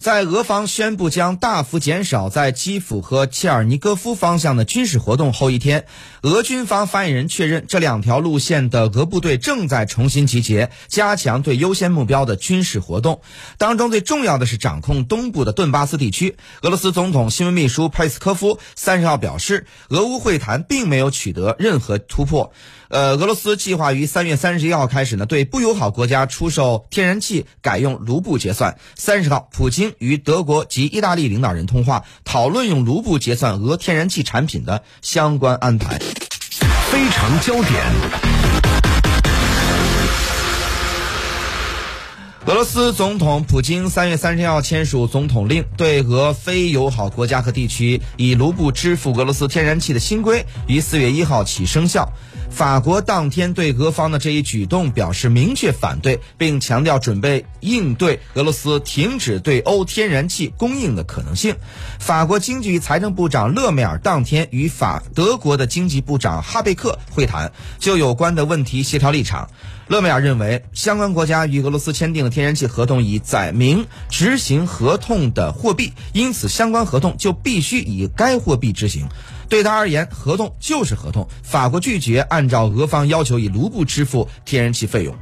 在俄方宣布将大幅减少在基辅和切尔尼戈夫方向的军事活动后一天，俄军方发言人确认，这两条路线的俄部队正在重新集结，加强对优先目标的军事活动。当中最重要的是掌控东部的顿巴斯地区。俄罗斯总统新闻秘书佩斯科夫三十号表示，俄乌会谈并没有取得任何突破。呃，俄罗斯计划于三月三十一号开始呢，对不友好国家出售天然气改用卢布结算。三十号，普京与德国及意大利领导人通话，讨论用卢布结算俄天然气产品的相关安排。非常焦点。俄罗斯总统普京三月三十号签署总统令，对俄非友好国家和地区以卢布支付俄罗斯天然气的新规于四月一号起生效。法国当天对俄方的这一举动表示明确反对，并强调准备应对俄罗斯停止对欧天然气供应的可能性。法国经济与财政部长勒梅尔当天与法德国的经济部长哈贝克会谈，就有关的问题协调立场。勒梅尔认为，相关国家与俄罗斯签订的天然气合同已载明执行合同的货币，因此相关合同就必须以该货币执行。对他而言，合同就是合同。法国拒绝按照俄方要求以卢布支付天然气费用。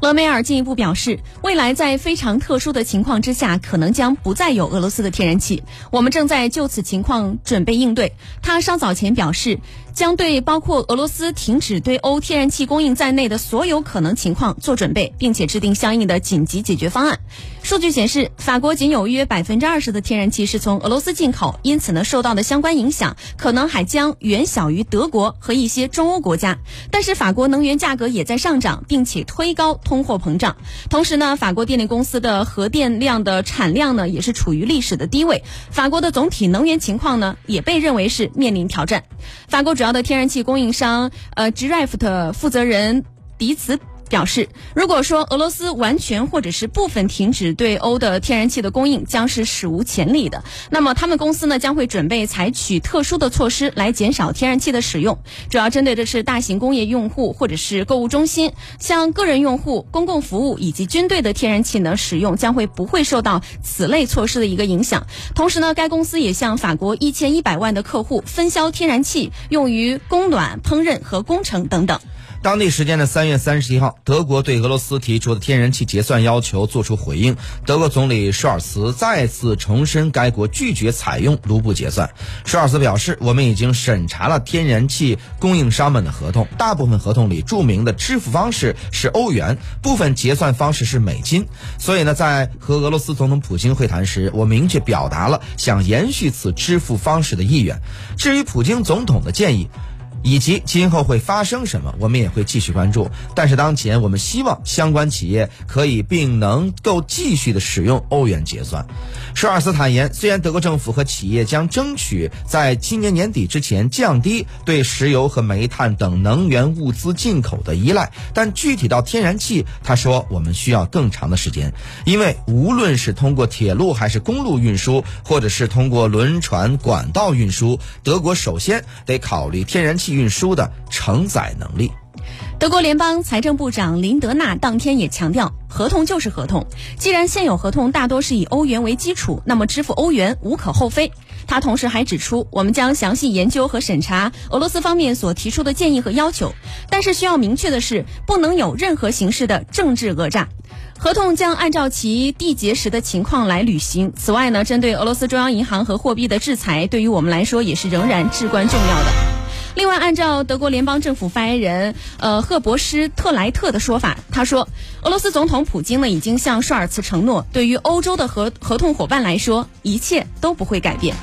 勒梅尔进一步表示，未来在非常特殊的情况之下，可能将不再有俄罗斯的天然气。我们正在就此情况准备应对。他稍早前表示，将对包括俄罗斯停止对欧天然气供应在内的所有可能情况做准备，并且制定相应的紧急解决方案。数据显示，法国仅有约百分之二十的天然气是从俄罗斯进口，因此呢，受到的相关影响可能还将远小于德国和一些中欧国家。但是，法国能源价格也在上涨，并且推高通货膨胀。同时呢，法国电力公司的核电量的产量呢，也是处于历史的低位。法国的总体能源情况呢，也被认为是面临挑战。法国主主要的天然气供应商呃 g r i f t 负责人迪茨。表示，如果说俄罗斯完全或者是部分停止对欧的天然气的供应，将是史无前例的。那么，他们公司呢将会准备采取特殊的措施来减少天然气的使用，主要针对的是大型工业用户或者是购物中心，像个人用户、公共服务以及军队的天然气呢使用将会不会受到此类措施的一个影响。同时呢，该公司也向法国一千一百万的客户分销天然气，用于供暖、烹饪和工程等等。当地时间的三月三十一号，德国对俄罗斯提出的天然气结算要求作出回应。德国总理舒尔茨再次重申，该国拒绝采用卢布结算。舒尔茨表示：“我们已经审查了天然气供应商们的合同，大部分合同里注明的支付方式是欧元，部分结算方式是美金。所以呢，在和俄罗斯总统普京会谈时，我明确表达了想延续此支付方式的意愿。至于普京总统的建议。”以及今后会发生什么，我们也会继续关注。但是当前，我们希望相关企业可以并能够继续的使用欧元结算。舒尔斯坦言，虽然德国政府和企业将争取在今年年底之前降低对石油和煤炭等能源物资进口的依赖，但具体到天然气，他说我们需要更长的时间，因为无论是通过铁路还是公路运输，或者是通过轮船管道运输，德国首先得考虑天然气。运输的承载能力。德国联邦财政部长林德纳当天也强调，合同就是合同。既然现有合同大多是以欧元为基础，那么支付欧元无可厚非。他同时还指出，我们将详细研究和审查俄罗斯方面所提出的建议和要求，但是需要明确的是，不能有任何形式的政治讹诈。合同将按照其缔结时的情况来履行。此外呢，针对俄罗斯中央银行和货币的制裁，对于我们来说也是仍然至关重要的。另外，按照德国联邦政府发言人呃赫伯斯特莱特的说法，他说，俄罗斯总统普京呢已经向舒尔茨承诺，对于欧洲的合合同伙伴来说，一切都不会改变。